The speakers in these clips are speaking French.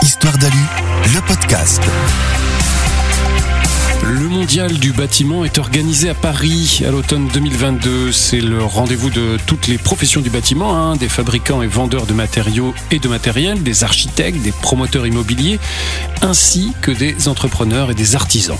Histoire d'Alu, le podcast. Le mondial du bâtiment est organisé à Paris à l'automne 2022. C'est le rendez-vous de toutes les professions du bâtiment, hein, des fabricants et vendeurs de matériaux et de matériel, des architectes, des promoteurs immobiliers, ainsi que des entrepreneurs et des artisans.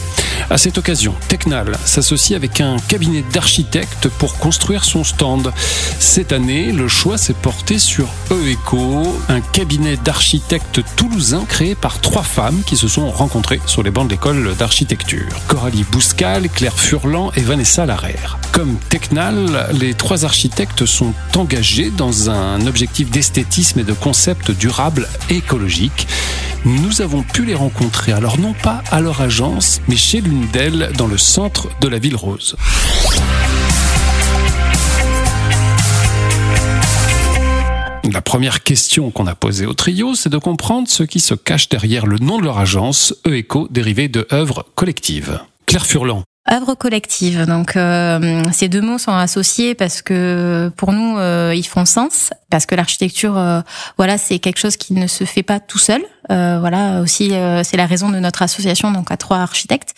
À cette occasion, Technal s'associe avec un cabinet d'architectes pour construire son stand. Cette année, le choix s'est porté sur EECO, un cabinet d'architectes toulousain créé par trois femmes qui se sont rencontrées sur les bancs de l'école d'architecture. Coralie Bouscal, Claire Furlan et Vanessa Larère. Comme Technal, les trois architectes sont engagés dans un objectif d'esthétisme et de concept durable et écologique. Nous avons pu les rencontrer, alors non pas à leur agence, mais chez l'une d'elles dans le centre de la ville rose. La première question qu'on a posée au trio, c'est de comprendre ce qui se cache derrière le nom de leur agence, EECO, dérivé de œuvre collective. Claire Furlan. Œuvre collective. Donc euh, ces deux mots sont associés parce que pour nous euh, ils font sens parce que l'architecture euh, voilà c'est quelque chose qui ne se fait pas tout seul. Euh, voilà aussi euh, c'est la raison de notre association donc à trois architectes.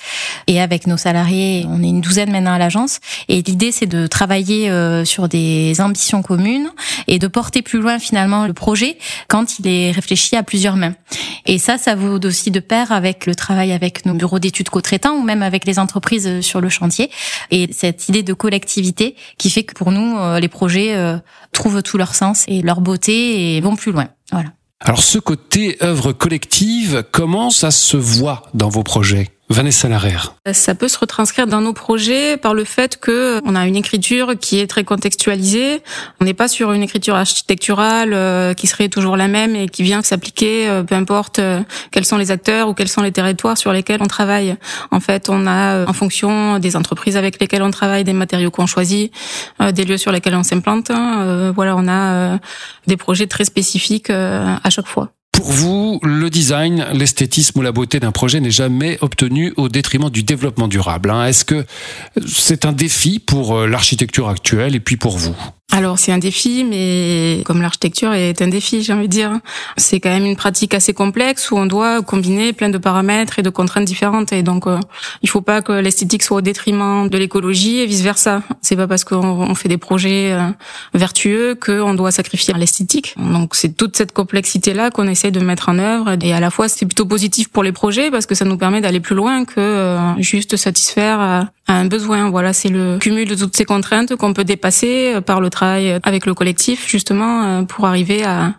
Et avec nos salariés on est une douzaine maintenant à l'agence. Et l'idée c'est de travailler euh, sur des ambitions communes et de porter plus loin finalement le projet quand il est réfléchi à plusieurs mains. Et ça ça vaut aussi de pair avec le travail avec nos bureaux d'études co-traitants ou même avec les entreprises sur le chantier. Et cette idée de collectivité qui fait que pour nous les projets trouvent tout leur sens et leur beauté et vont plus loin. Voilà. Alors ce côté œuvre collective, comment ça se voit dans vos projets? Vanessa Larère. Ça peut se retranscrire dans nos projets par le fait que on a une écriture qui est très contextualisée. On n'est pas sur une écriture architecturale euh, qui serait toujours la même et qui vient s'appliquer, euh, peu importe euh, quels sont les acteurs ou quels sont les territoires sur lesquels on travaille. En fait, on a, en fonction des entreprises avec lesquelles on travaille, des matériaux qu'on choisit, des lieux sur lesquels on s'implante. Hein, voilà, on a des projets très spécifiques à chaque fois. Pour vous, le design, l'esthétisme ou la beauté d'un projet n'est jamais obtenu au détriment du développement durable. Hein. Est-ce que c'est un défi pour l'architecture actuelle et puis pour vous? Alors c'est un défi, mais comme l'architecture est un défi, j'ai envie de dire, c'est quand même une pratique assez complexe où on doit combiner plein de paramètres et de contraintes différentes. Et donc euh, il faut pas que l'esthétique soit au détriment de l'écologie et vice versa. C'est pas parce qu'on fait des projets euh, vertueux qu'on doit sacrifier l'esthétique. Donc c'est toute cette complexité là qu'on essaie de mettre en œuvre. Et à la fois c'est plutôt positif pour les projets parce que ça nous permet d'aller plus loin que euh, juste satisfaire un besoin. Voilà, c'est le cumul de toutes ces contraintes qu'on peut dépasser euh, par le travail avec le collectif, justement, euh, pour arriver à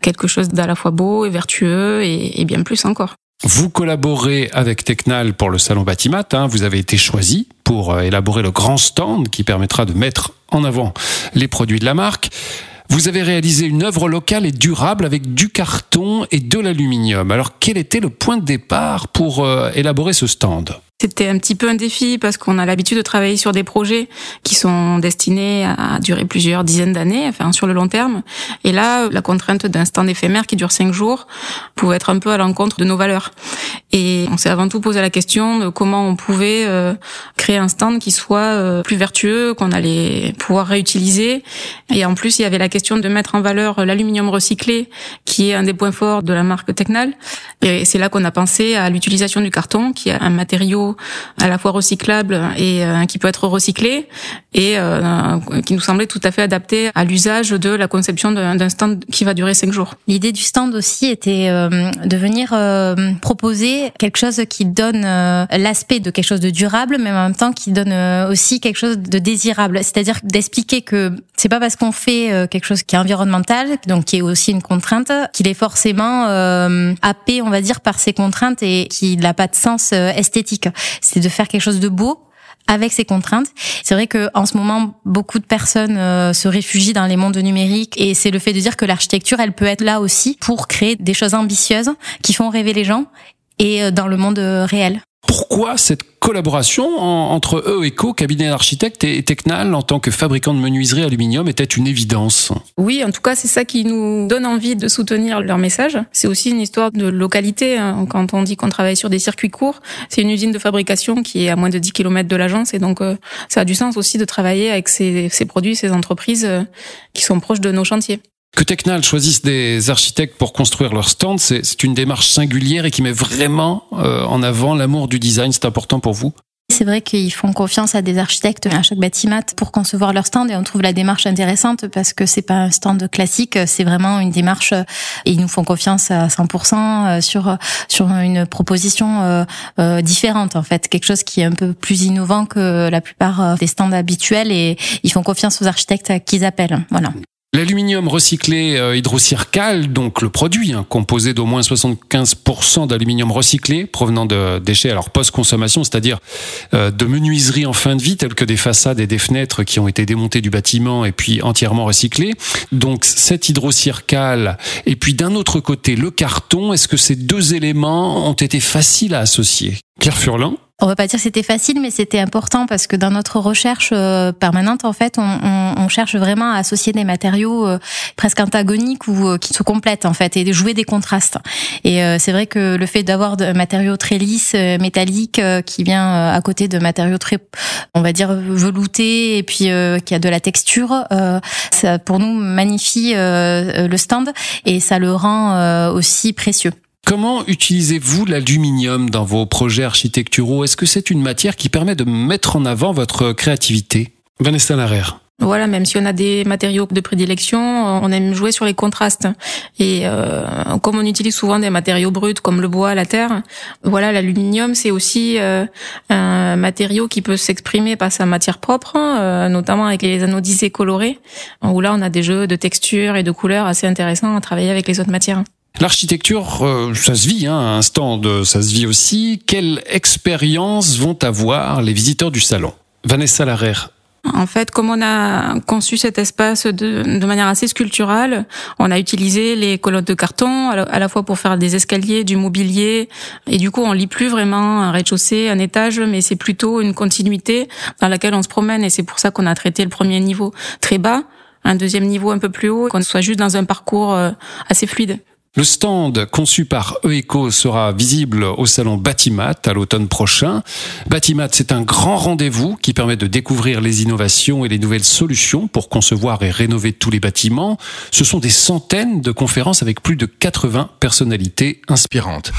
quelque chose d'à la fois beau et vertueux et, bien plus encore. Vous collaborez avec Technal pour le salon Batimat. Hein. Vous avez été choisi pour euh, élaborer le grand stand qui permettra de mettre en avant les produits de la marque. Vous avez réalisé une œuvre locale et durable avec du carton et de l'aluminium. Alors quel était le point de départ pour élaborer ce stand? C'était un petit peu un défi parce qu'on a l'habitude de travailler sur des projets qui sont destinés à durer plusieurs dizaines d'années, enfin sur le long terme. Et là, la contrainte d'un stand éphémère qui dure cinq jours pouvait être un peu à l'encontre de nos valeurs. Et on s'est avant tout posé la question de comment on pouvait euh, créer un stand qui soit euh, plus vertueux, qu'on allait pouvoir réutiliser. Et en plus, il y avait la question de mettre en valeur l'aluminium recyclé, qui est un des points forts de la marque Technal. Et c'est là qu'on a pensé à l'utilisation du carton, qui est un matériau à la fois recyclable et euh, qui peut être recyclé et euh, qui nous semblait tout à fait adapté à l'usage de la conception d'un stand qui va durer cinq jours. L'idée du stand aussi était euh, de venir proposer quelque chose qui donne l'aspect de quelque chose de durable, mais en même temps qui donne aussi quelque chose de désirable. C'est-à-dire d'expliquer que c'est pas parce qu'on fait quelque chose qui est environnemental, donc qui est aussi une contrainte, qu'il est forcément happé, on va dire, par ces contraintes et qu'il n'a pas de sens esthétique c'est de faire quelque chose de beau avec ces contraintes. C'est vrai que en ce moment, beaucoup de personnes euh, se réfugient dans les mondes numériques et c'est le fait de dire que l'architecture, elle peut être là aussi pour créer des choses ambitieuses qui font rêver les gens et euh, dans le monde euh, réel. Pourquoi cette collaboration entre EECO, cabinet d'architectes, et Technal en tant que fabricant de menuiserie aluminium était une évidence? Oui, en tout cas, c'est ça qui nous donne envie de soutenir leur message. C'est aussi une histoire de localité. Hein. Quand on dit qu'on travaille sur des circuits courts, c'est une usine de fabrication qui est à moins de 10 km de l'agence et donc euh, ça a du sens aussi de travailler avec ces, ces produits, ces entreprises euh, qui sont proches de nos chantiers. Que Technal choisisse des architectes pour construire leur stand, c'est une démarche singulière et qui met vraiment euh, en avant l'amour du design. C'est important pour vous? C'est vrai qu'ils font confiance à des architectes à chaque bâtiment pour concevoir leur stand et on trouve la démarche intéressante parce que c'est pas un stand classique, c'est vraiment une démarche et ils nous font confiance à 100% euh, sur sur une proposition euh, euh, différente en fait, quelque chose qui est un peu plus innovant que la plupart des stands habituels et ils font confiance aux architectes qu'ils appellent. Voilà. L'aluminium recyclé euh, hydrocircal, donc le produit hein, composé d'au moins 75% d'aluminium recyclé provenant de déchets alors post-consommation, c'est-à-dire euh, de menuiseries en fin de vie telles que des façades et des fenêtres qui ont été démontées du bâtiment et puis entièrement recyclées. Donc cet hydrocircal et puis d'un autre côté le carton, est-ce que ces deux éléments ont été faciles à associer? Pierre Furlan on va pas dire que c'était facile, mais c'était important parce que dans notre recherche euh, permanente, en fait, on, on, on, cherche vraiment à associer des matériaux euh, presque antagoniques ou euh, qui se complètent en fait et jouer des contrastes. Et c'est vrai que le fait d'avoir de matériaux très lisses, métalliques, qui vient à côté de matériaux très, on va dire veloutés et puis qui a de la texture, ça pour nous magnifie le stand et ça le rend aussi précieux. Comment utilisez-vous l'aluminium dans vos projets architecturaux? Est-ce que c'est une matière qui permet de mettre en avant votre créativité? Vanessa Larère. Voilà, même si on a des matériaux de prédilection, on aime jouer sur les contrastes. Et euh, comme on utilise souvent des matériaux bruts comme le bois, la terre, voilà, l'aluminium c'est aussi euh, un matériau qui peut s'exprimer par sa matière propre, euh, notamment avec les anodisés colorés, où là on a des jeux de textures et de couleurs assez intéressants à travailler avec les autres matières. L'architecture, euh, ça se vit, hein, un stand, ça se vit aussi. Quelle expérience vont avoir les visiteurs du salon? Vanessa Larère. En fait, comme on a conçu cet espace de, de, manière assez sculpturale, on a utilisé les colonnes de carton à la fois pour faire des escaliers, du mobilier, et du coup, on lit plus vraiment un rez-de-chaussée, un étage, mais c'est plutôt une continuité dans laquelle on se promène, et c'est pour ça qu'on a traité le premier niveau très bas, un deuxième niveau un peu plus haut, qu'on soit juste dans un parcours euh, assez fluide. Le stand conçu par EECO sera visible au salon Batimat à l'automne prochain. Batimat, c'est un grand rendez-vous qui permet de découvrir les innovations et les nouvelles solutions pour concevoir et rénover tous les bâtiments. Ce sont des centaines de conférences avec plus de 80 personnalités inspirantes.